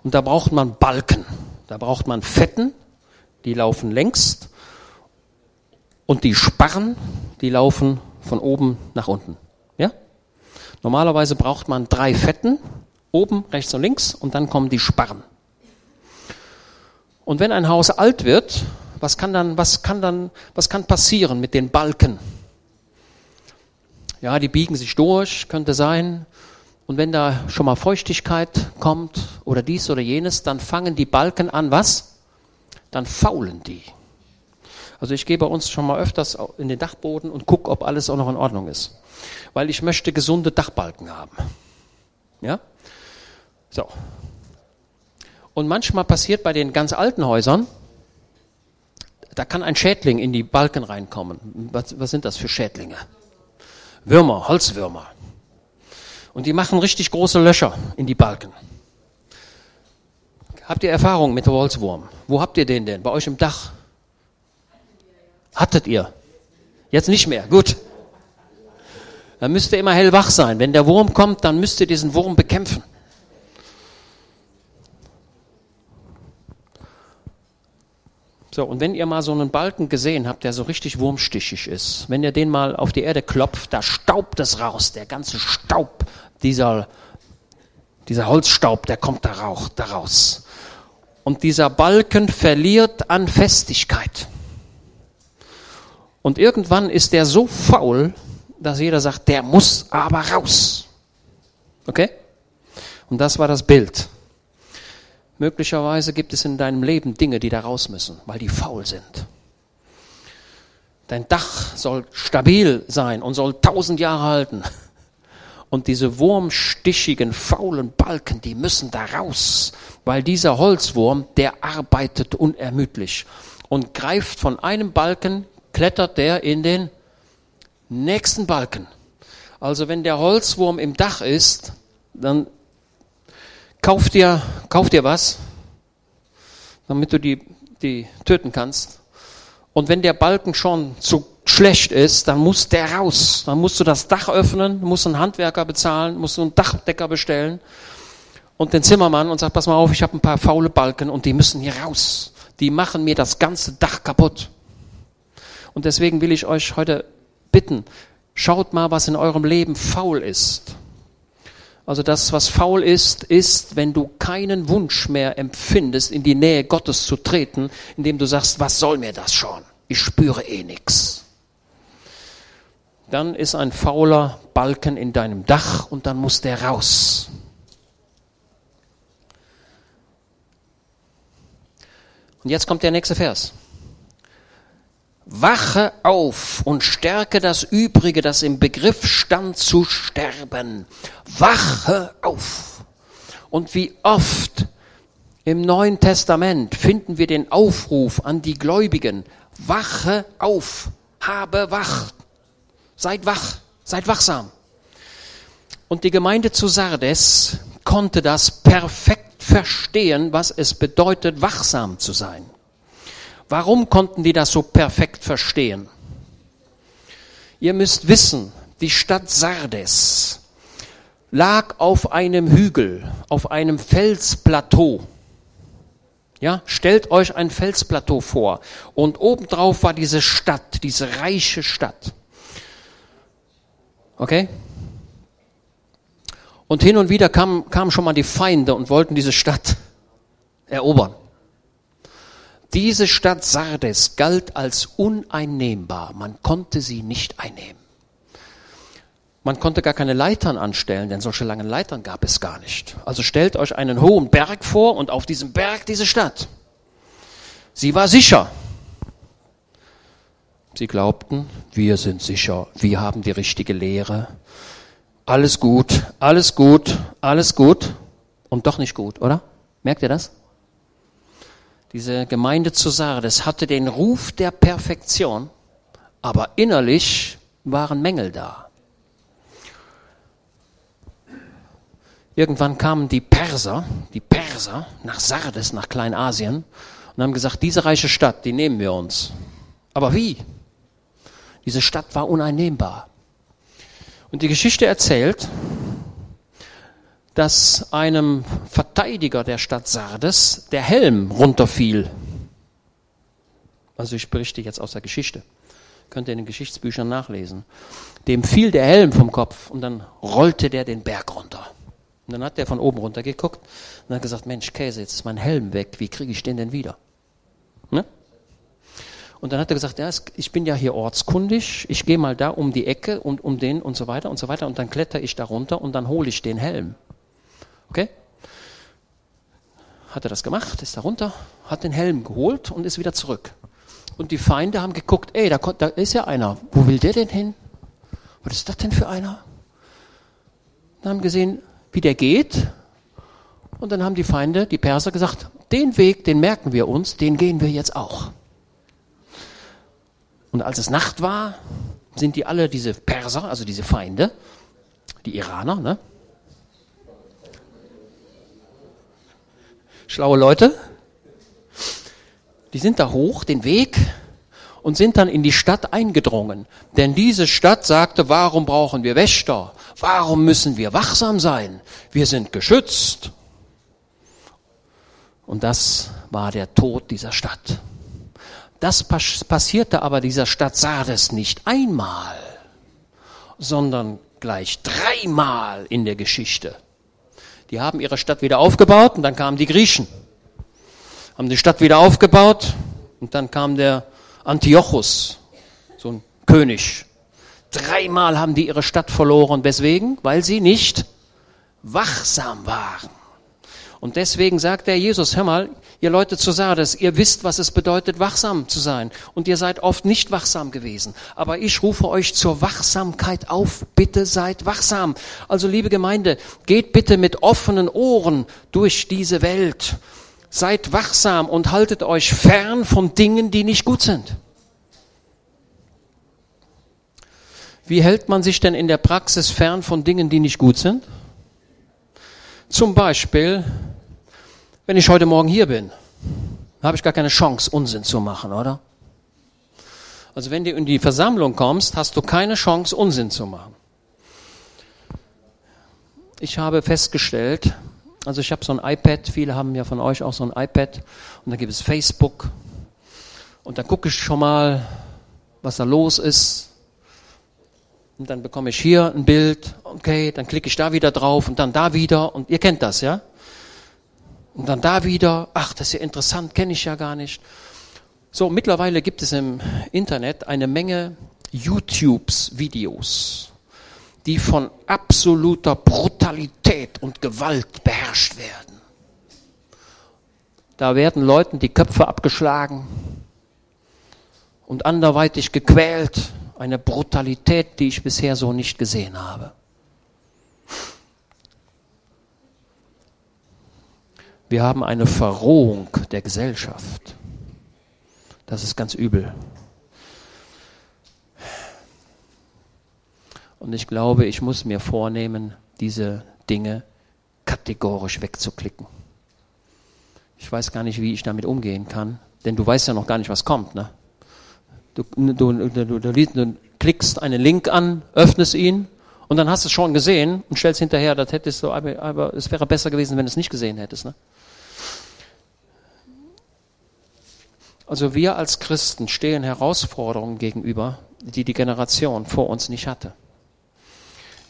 Und da braucht man Balken. Da braucht man Fetten, die laufen längst. Und die Sparren, die laufen von oben nach unten. Ja? Normalerweise braucht man drei Fetten, oben, rechts und links, und dann kommen die Sparren. Und wenn ein Haus alt wird, was kann dann, was kann dann, was kann passieren mit den Balken? Ja, die biegen sich durch, könnte sein. Und wenn da schon mal Feuchtigkeit kommt oder dies oder jenes, dann fangen die Balken an, was? Dann faulen die. Also ich gehe bei uns schon mal öfters in den Dachboden und gucke, ob alles auch noch in Ordnung ist. Weil ich möchte gesunde Dachbalken haben. Ja? So. Und manchmal passiert bei den ganz alten Häusern, da kann ein Schädling in die Balken reinkommen. Was, was sind das für Schädlinge? Würmer, Holzwürmer. Und die machen richtig große Löcher in die Balken. Habt ihr Erfahrung mit Holzwurm? Wo habt ihr den denn? Bei euch im Dach? Hattet ihr? Jetzt nicht mehr. Gut. Dann müsst ihr immer hellwach sein. Wenn der Wurm kommt, dann müsst ihr diesen Wurm bekämpfen. So, und wenn ihr mal so einen Balken gesehen habt, der so richtig wurmstichig ist, wenn ihr den mal auf die Erde klopft, da staubt es raus, der ganze Staub, dieser, dieser Holzstaub, der kommt da, rauch, raus. Und dieser Balken verliert an Festigkeit. Und irgendwann ist der so faul, dass jeder sagt, der muss aber raus. Okay? Und das war das Bild. Möglicherweise gibt es in deinem Leben Dinge, die da raus müssen, weil die faul sind. Dein Dach soll stabil sein und soll tausend Jahre halten. Und diese wurmstichigen, faulen Balken, die müssen da raus, weil dieser Holzwurm, der arbeitet unermüdlich und greift von einem Balken, klettert der in den nächsten Balken. Also wenn der Holzwurm im Dach ist, dann kauf dir, kauf dir was, damit du die, die töten kannst. Und wenn der Balken schon zu schlecht ist, dann muss der raus. Dann musst du das Dach öffnen, musst einen Handwerker bezahlen, musst einen Dachdecker bestellen und den Zimmermann und sag, pass mal auf, ich habe ein paar faule Balken und die müssen hier raus. Die machen mir das ganze Dach kaputt. Und deswegen will ich euch heute bitten, schaut mal, was in eurem Leben faul ist. Also das, was faul ist, ist, wenn du keinen Wunsch mehr empfindest, in die Nähe Gottes zu treten, indem du sagst, was soll mir das schon? Ich spüre eh nichts. Dann ist ein fauler Balken in deinem Dach und dann muss der raus. Und jetzt kommt der nächste Vers. Wache auf und stärke das Übrige, das im Begriff stand zu sterben. Wache auf. Und wie oft Im Neuen Testament finden wir den Aufruf an die Gläubigen, wache auf, habe wach, seid wach, seid wachsam. Und die Gemeinde zu Sardes konnte das perfekt verstehen, was es bedeutet, wachsam zu sein. Warum konnten die das so perfekt verstehen? Ihr müsst wissen, die Stadt Sardes lag auf einem Hügel, auf einem Felsplateau. Ja, stellt euch ein Felsplateau vor. Und obendrauf war diese Stadt, diese reiche Stadt. Okay? Und hin und wieder kamen, kamen schon mal die Feinde und wollten diese Stadt erobern. Diese Stadt Sardes galt als uneinnehmbar. Man konnte sie nicht einnehmen. Man konnte gar keine Leitern anstellen, denn solche langen Leitern gab es gar nicht. Also stellt euch einen hohen Berg vor und auf diesem Berg diese Stadt. Sie war sicher. Sie glaubten, wir sind sicher, wir haben die richtige Lehre. Alles gut, alles gut, alles gut und doch nicht gut, oder? Merkt ihr das? Diese Gemeinde zu Sardes hatte den Ruf der Perfektion, aber innerlich waren Mängel da. Irgendwann kamen die Perser, die Perser nach Sardes, nach Kleinasien und haben gesagt, diese reiche Stadt, die nehmen wir uns. Aber wie? Diese Stadt war uneinnehmbar. Und die Geschichte erzählt, dass einem Verteidiger der Stadt Sardes der Helm runterfiel. Also ich berichte jetzt aus der Geschichte. Könnt ihr in den Geschichtsbüchern nachlesen. Dem fiel der Helm vom Kopf und dann rollte der den Berg runter. Und dann hat der von oben runter geguckt und hat gesagt, Mensch, Käse, jetzt ist mein Helm weg, wie kriege ich den denn wieder? Ne? Und dann hat er gesagt, ja, ich bin ja hier ortskundig, ich gehe mal da um die Ecke und um den und so weiter und so weiter und dann kletter ich da runter und dann hole ich den Helm. Okay? Hat er das gemacht, ist da runter, hat den Helm geholt und ist wieder zurück. Und die Feinde haben geguckt, ey, da, da ist ja einer. Wo will der denn hin? Was ist das denn für einer? Dann haben gesehen, wie der geht. Und dann haben die Feinde, die Perser, gesagt, den Weg, den merken wir uns, den gehen wir jetzt auch. Und als es Nacht war, sind die alle, diese Perser, also diese Feinde, die Iraner, ne, schlaue Leute, die sind da hoch, den Weg, und sind dann in die Stadt eingedrungen. Denn diese Stadt sagte, warum brauchen wir Wächter? Warum müssen wir wachsam sein? Wir sind geschützt. Und das war der Tod dieser Stadt. Das passierte aber dieser Stadt Sardes nicht einmal, sondern gleich dreimal in der Geschichte. Die haben ihre Stadt wieder aufgebaut und dann kamen die Griechen. Haben die Stadt wieder aufgebaut und dann kam der Antiochus, so ein König. Dreimal haben die ihre Stadt verloren. Weswegen? Weil sie nicht wachsam waren. Und deswegen sagt der Jesus, hör mal, ihr Leute zu Sardes, ihr wisst, was es bedeutet, wachsam zu sein. Und ihr seid oft nicht wachsam gewesen. Aber ich rufe euch zur Wachsamkeit auf. Bitte seid wachsam. Also liebe Gemeinde, geht bitte mit offenen Ohren durch diese Welt. Seid wachsam und haltet euch fern von Dingen, die nicht gut sind. Wie hält man sich denn in der Praxis fern von Dingen, die nicht gut sind? Zum Beispiel wenn ich heute Morgen hier bin, habe ich gar keine Chance, Unsinn zu machen, oder? Also wenn du in die Versammlung kommst, hast du keine Chance, Unsinn zu machen. Ich habe festgestellt, also ich habe so ein iPad, viele haben ja von euch auch so ein iPad und da gibt es Facebook und da gucke ich schon mal, was da los ist. Und dann bekomme ich hier ein Bild, okay, dann klicke ich da wieder drauf und dann da wieder und ihr kennt das, ja? Und dann da wieder, ach, das ist ja interessant, kenne ich ja gar nicht. So, mittlerweile gibt es im Internet eine Menge YouTubes-Videos, die von absoluter Brutalität und Gewalt beherrscht werden. Da werden Leuten die Köpfe abgeschlagen und anderweitig gequält. Eine Brutalität, die ich bisher so nicht gesehen habe. Wir haben eine Verrohung der Gesellschaft. Das ist ganz übel. Und ich glaube, ich muss mir vornehmen, diese Dinge kategorisch wegzuklicken. Ich weiß gar nicht, wie ich damit umgehen kann, denn du weißt ja noch gar nicht, was kommt. Ne? Du, du, du, du, klickst einen Link an, öffnest ihn und dann hast du es schon gesehen und stellst hinterher, das hättest du, aber, aber es wäre besser gewesen, wenn du es nicht gesehen hättest. Ne? Also wir als Christen stehen Herausforderungen gegenüber, die die Generation vor uns nicht hatte.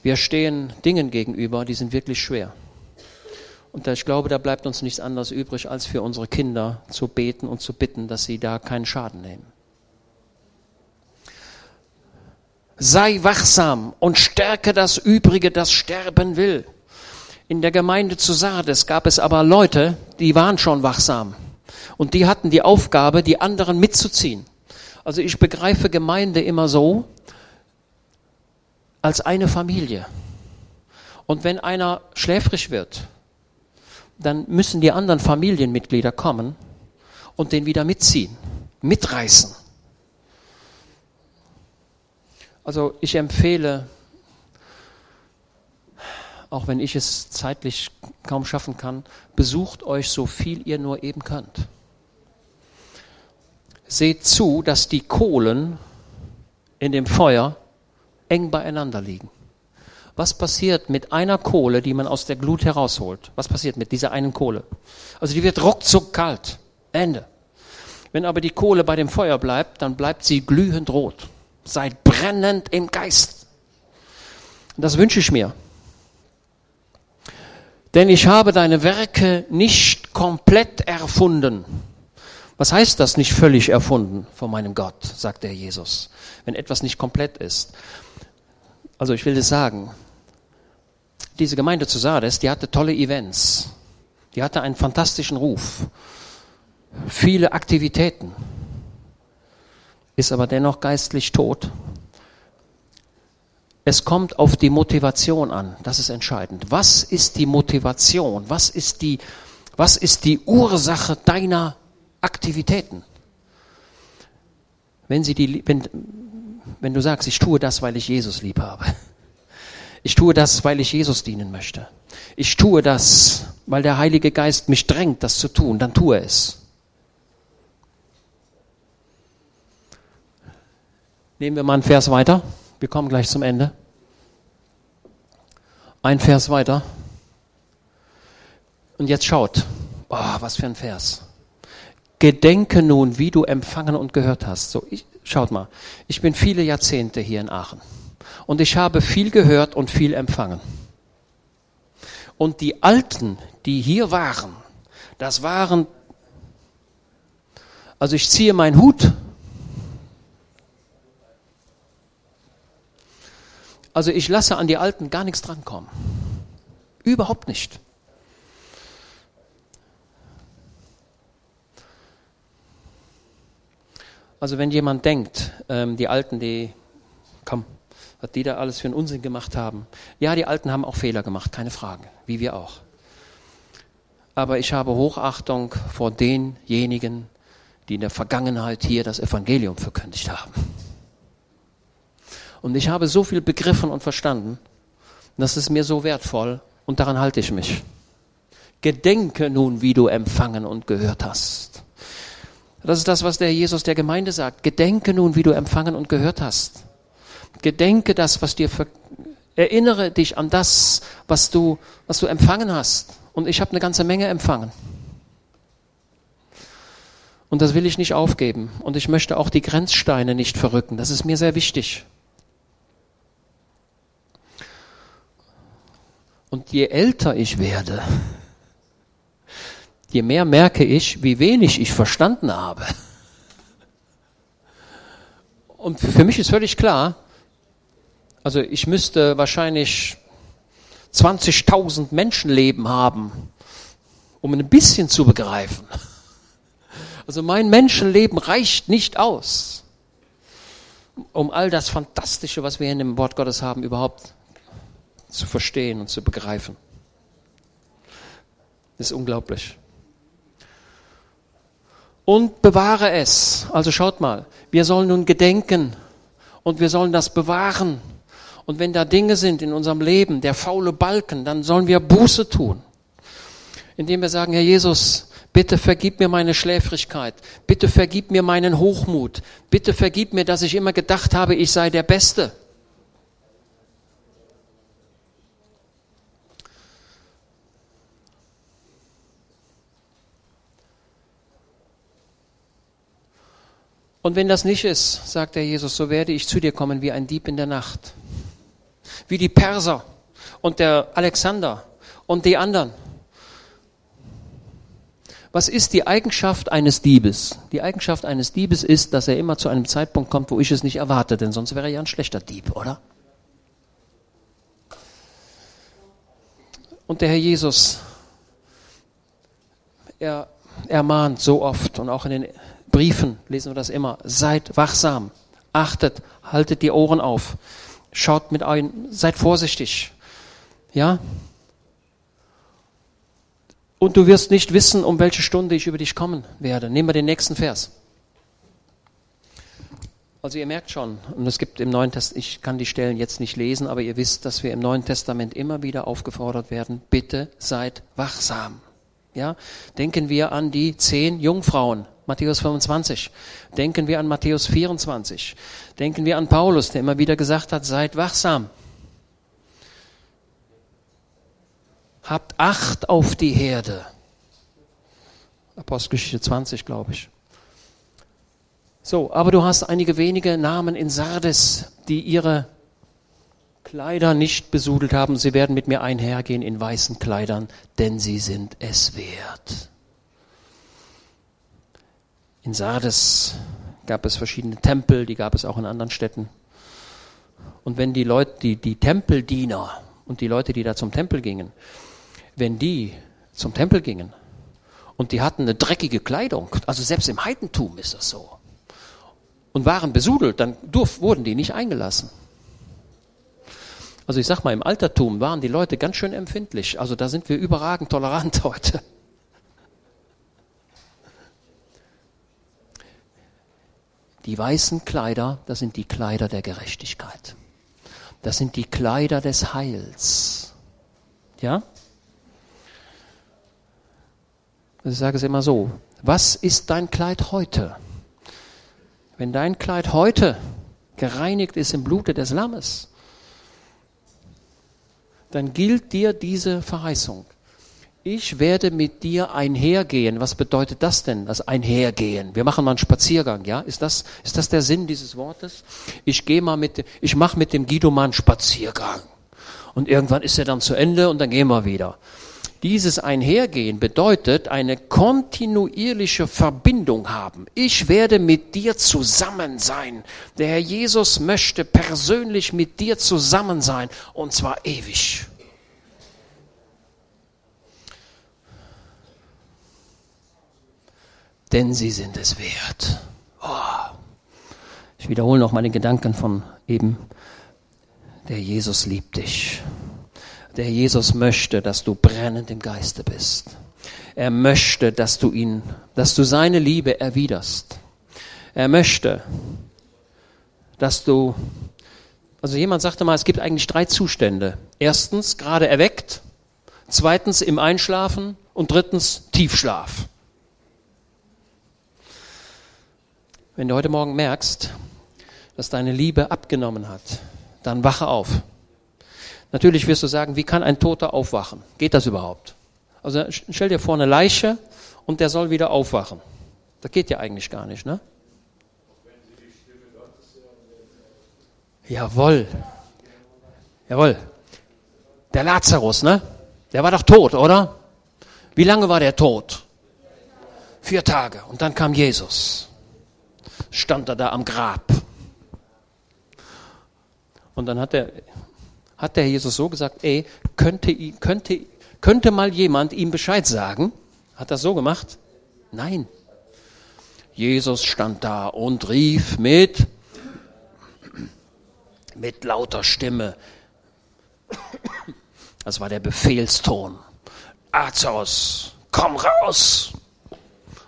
Wir stehen Dingen gegenüber, die sind wirklich schwer. Und ich glaube, da bleibt uns nichts anderes übrig, als für unsere Kinder zu beten und zu bitten, dass sie da keinen Schaden nehmen. Sei wachsam und stärke das Übrige, das sterben will. In der Gemeinde zu Sardes gab es aber Leute, die waren schon wachsam. Und die hatten die Aufgabe, die anderen mitzuziehen. Also ich begreife Gemeinde immer so, als eine Familie. Und wenn einer schläfrig wird, dann müssen die anderen Familienmitglieder kommen und den wieder mitziehen, mitreißen. Also ich empfehle, auch wenn ich es zeitlich kaum schaffen kann, besucht euch so viel ihr nur eben könnt. Seht zu, dass die Kohlen in dem Feuer eng beieinander liegen. Was passiert mit einer Kohle, die man aus der Glut herausholt? Was passiert mit dieser einen Kohle? Also die wird ruckzuck kalt. Ende. Wenn aber die Kohle bei dem Feuer bleibt, dann bleibt sie glühend rot. Seid brennend im Geist. Das wünsche ich mir. Denn ich habe deine Werke nicht komplett erfunden. Was heißt das nicht völlig erfunden von meinem Gott, sagt der Jesus, wenn etwas nicht komplett ist? Also ich will das sagen. Diese Gemeinde zu Sardes, die hatte tolle Events. Die hatte einen fantastischen Ruf. Viele Aktivitäten. Ist aber dennoch geistlich tot. Es kommt auf die Motivation an. Das ist entscheidend. Was ist die Motivation? Was ist die, was ist die Ursache deiner Aktivitäten? Wenn sie die, wenn, wenn du sagst, ich tue das, weil ich Jesus lieb habe. Ich tue das, weil ich Jesus dienen möchte. Ich tue das, weil der Heilige Geist mich drängt, das zu tun, dann tue es. Nehmen wir mal einen Vers weiter. Wir kommen gleich zum Ende. Ein Vers weiter. Und jetzt schaut. Oh, was für ein Vers. Gedenke nun, wie du empfangen und gehört hast. So, ich, schaut mal, ich bin viele Jahrzehnte hier in Aachen und ich habe viel gehört und viel empfangen. Und die Alten, die hier waren, das waren, also ich ziehe meinen Hut. Also ich lasse an die Alten gar nichts drankommen. Überhaupt nicht. Also wenn jemand denkt, ähm, die Alten, die, komm, was die da alles für einen Unsinn gemacht haben. Ja, die Alten haben auch Fehler gemacht, keine Frage, wie wir auch. Aber ich habe Hochachtung vor denjenigen, die in der Vergangenheit hier das Evangelium verkündigt haben. Und ich habe so viel begriffen und verstanden, das ist mir so wertvoll und daran halte ich mich. Gedenke nun, wie du empfangen und gehört hast. Das ist das, was der Jesus der Gemeinde sagt. Gedenke nun, wie du empfangen und gehört hast. Gedenke das, was dir ver erinnere dich an das, was du, was du empfangen hast. Und ich habe eine ganze Menge empfangen. Und das will ich nicht aufgeben. Und ich möchte auch die Grenzsteine nicht verrücken. Das ist mir sehr wichtig. Und je älter ich werde, je mehr merke ich, wie wenig ich verstanden habe. Und für mich ist völlig klar, also ich müsste wahrscheinlich 20.000 Menschenleben haben, um ein bisschen zu begreifen. Also mein Menschenleben reicht nicht aus, um all das Fantastische, was wir in dem Wort Gottes haben, überhaupt zu verstehen und zu begreifen. Das ist unglaublich. und bewahre es. Also schaut mal, wir sollen nun gedenken und wir sollen das bewahren. Und wenn da Dinge sind in unserem Leben, der faule Balken, dann sollen wir Buße tun. Indem wir sagen, Herr Jesus, bitte vergib mir meine Schläfrigkeit, bitte vergib mir meinen Hochmut, bitte vergib mir, dass ich immer gedacht habe, ich sei der Beste. Und wenn das nicht ist, sagt der Jesus, so werde ich zu dir kommen wie ein Dieb in der Nacht. Wie die Perser und der Alexander und die anderen. Was ist die Eigenschaft eines Diebes? Die Eigenschaft eines Diebes ist, dass er immer zu einem Zeitpunkt kommt, wo ich es nicht erwarte, denn sonst wäre er ja ein schlechter Dieb, oder? Und der Herr Jesus, er ermahnt so oft und auch in den Briefen lesen wir das immer. Seid wachsam, achtet, haltet die Ohren auf, schaut mit ein, seid vorsichtig. Ja? Und du wirst nicht wissen, um welche Stunde ich über dich kommen werde. Nehmen wir den nächsten Vers. Also ihr merkt schon, und es gibt im Neuen Testament, ich kann die Stellen jetzt nicht lesen, aber ihr wisst, dass wir im Neuen Testament immer wieder aufgefordert werden, bitte seid wachsam. Ja, denken wir an die zehn Jungfrauen, Matthäus 25. Denken wir an Matthäus 24. Denken wir an Paulus, der immer wieder gesagt hat, seid wachsam. Habt Acht auf die Herde. Apostelgeschichte 20, glaube ich. So, aber du hast einige wenige Namen in Sardes, die ihre Kleider nicht besudelt haben. Sie werden mit mir einhergehen in weißen Kleidern, denn sie sind es wert. In Sardes gab es verschiedene Tempel, die gab es auch in anderen Städten. Und wenn die Leute, die, die Tempeldiener und die Leute, die da zum Tempel gingen, wenn die zum Tempel gingen und die hatten eine dreckige Kleidung, also selbst im Heidentum ist das so, und waren besudelt, dann durf, wurden die nicht eingelassen. Also ich sag mal, im Altertum waren die Leute ganz schön empfindlich. Also da sind wir überragend tolerant heute. Die weißen Kleider, das sind die Kleider der Gerechtigkeit. Das sind die Kleider des Heils. Ja? Ich sage es immer so. Was ist dein Kleid heute? Wenn dein Kleid heute gereinigt ist im Blute des Lammes, dann gilt dir diese Verheißung ich werde mit dir einhergehen. Was bedeutet das denn, das Einhergehen? Wir machen mal einen Spaziergang, ja? Ist das, ist das der Sinn dieses Wortes? Ich gehe mal mit, ich mache mit dem Guido mal einen Spaziergang. Und irgendwann ist er dann zu Ende und dann gehen wir wieder. Dieses Einhergehen bedeutet eine kontinuierliche Verbindung haben. Ich werde mit dir zusammen sein. Der Herr Jesus möchte persönlich mit dir zusammen sein und zwar ewig. Denn sie sind es wert. Oh. Ich wiederhole noch mal den Gedanken von eben, der Jesus liebt dich. Der Jesus möchte, dass du brennend im Geiste bist. Er möchte, dass du ihn, dass du seine Liebe erwiderst. Er möchte, dass du, also jemand sagte mal, es gibt eigentlich drei Zustände. Erstens gerade erweckt, zweitens im Einschlafen und drittens Tiefschlaf. Wenn du heute Morgen merkst, dass deine Liebe abgenommen hat, dann wache auf. Natürlich wirst du sagen, wie kann ein Toter aufwachen? Geht das überhaupt? Also stell dir vor eine Leiche und der soll wieder aufwachen. Das geht ja eigentlich gar nicht, ne? Jawohl. Jawohl. Der Lazarus, ne? Der war doch tot, oder? Wie lange war der tot? Vier Tage. Und dann kam Jesus stand er da am Grab. Und dann hat der, hat der Jesus so gesagt, ey, könnte, könnte, könnte mal jemand ihm Bescheid sagen? Hat er so gemacht? Nein. Jesus stand da und rief mit, mit lauter Stimme. Das war der Befehlston. Azos, komm raus!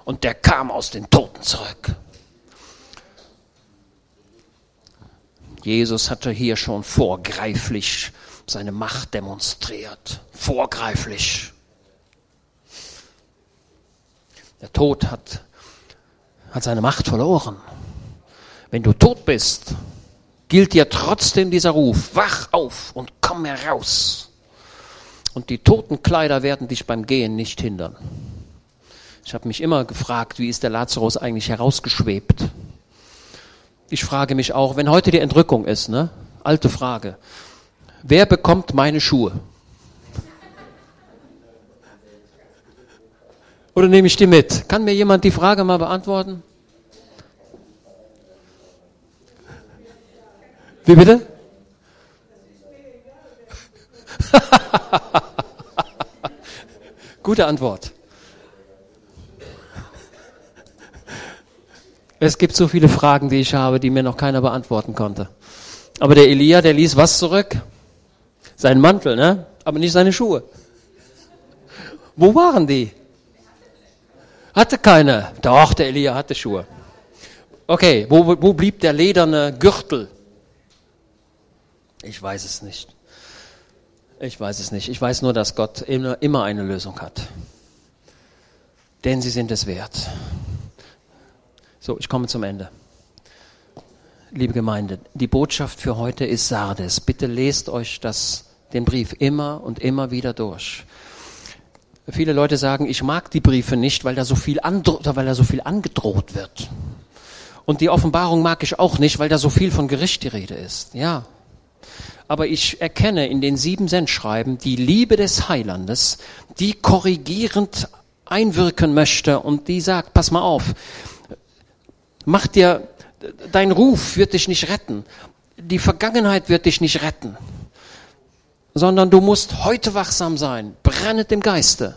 Und der kam aus den Toten zurück. Jesus hatte hier schon vorgreiflich seine Macht demonstriert. Vorgreiflich. Der Tod hat, hat seine Macht verloren. Wenn du tot bist, gilt dir trotzdem dieser Ruf, wach auf und komm heraus. Und die toten Kleider werden dich beim Gehen nicht hindern. Ich habe mich immer gefragt, wie ist der Lazarus eigentlich herausgeschwebt? Ich frage mich auch, wenn heute die Entrückung ist, ne? Alte Frage. Wer bekommt meine Schuhe? Oder nehme ich die mit? Kann mir jemand die Frage mal beantworten? Wie bitte? Gute Antwort. Es gibt so viele Fragen, die ich habe, die mir noch keiner beantworten konnte. Aber der Elia, der ließ was zurück? Seinen Mantel, ne? Aber nicht seine Schuhe. Wo waren die? Hatte keine. Doch, der Elia hatte Schuhe. Okay, wo, wo blieb der lederne Gürtel? Ich weiß es nicht. Ich weiß es nicht. Ich weiß nur, dass Gott immer, immer eine Lösung hat. Denn sie sind es wert. So, ich komme zum Ende. Liebe Gemeinde, die Botschaft für heute ist Sardes. Bitte lest euch das, den Brief immer und immer wieder durch. Viele Leute sagen, ich mag die Briefe nicht, weil da so viel, weil da so viel angedroht wird. Und die Offenbarung mag ich auch nicht, weil da so viel von Gericht die Rede ist. Ja. Aber ich erkenne in den sieben Sendschreiben die Liebe des Heilandes, die korrigierend einwirken möchte und die sagt, pass mal auf, Mach dir, dein Ruf wird dich nicht retten. Die Vergangenheit wird dich nicht retten. Sondern du musst heute wachsam sein, brennet im Geiste.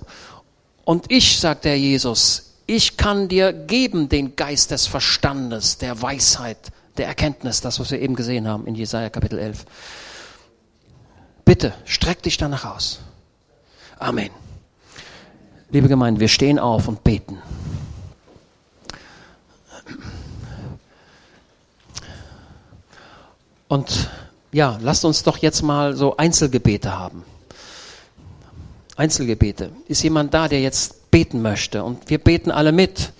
Und ich, sagt der Jesus, ich kann dir geben den Geist des Verstandes, der Weisheit, der Erkenntnis, das, was wir eben gesehen haben in Jesaja Kapitel 11. Bitte, streck dich danach aus. Amen. Liebe Gemeinde, wir stehen auf und beten. Und ja, lasst uns doch jetzt mal so Einzelgebete haben. Einzelgebete. Ist jemand da, der jetzt beten möchte? Und wir beten alle mit.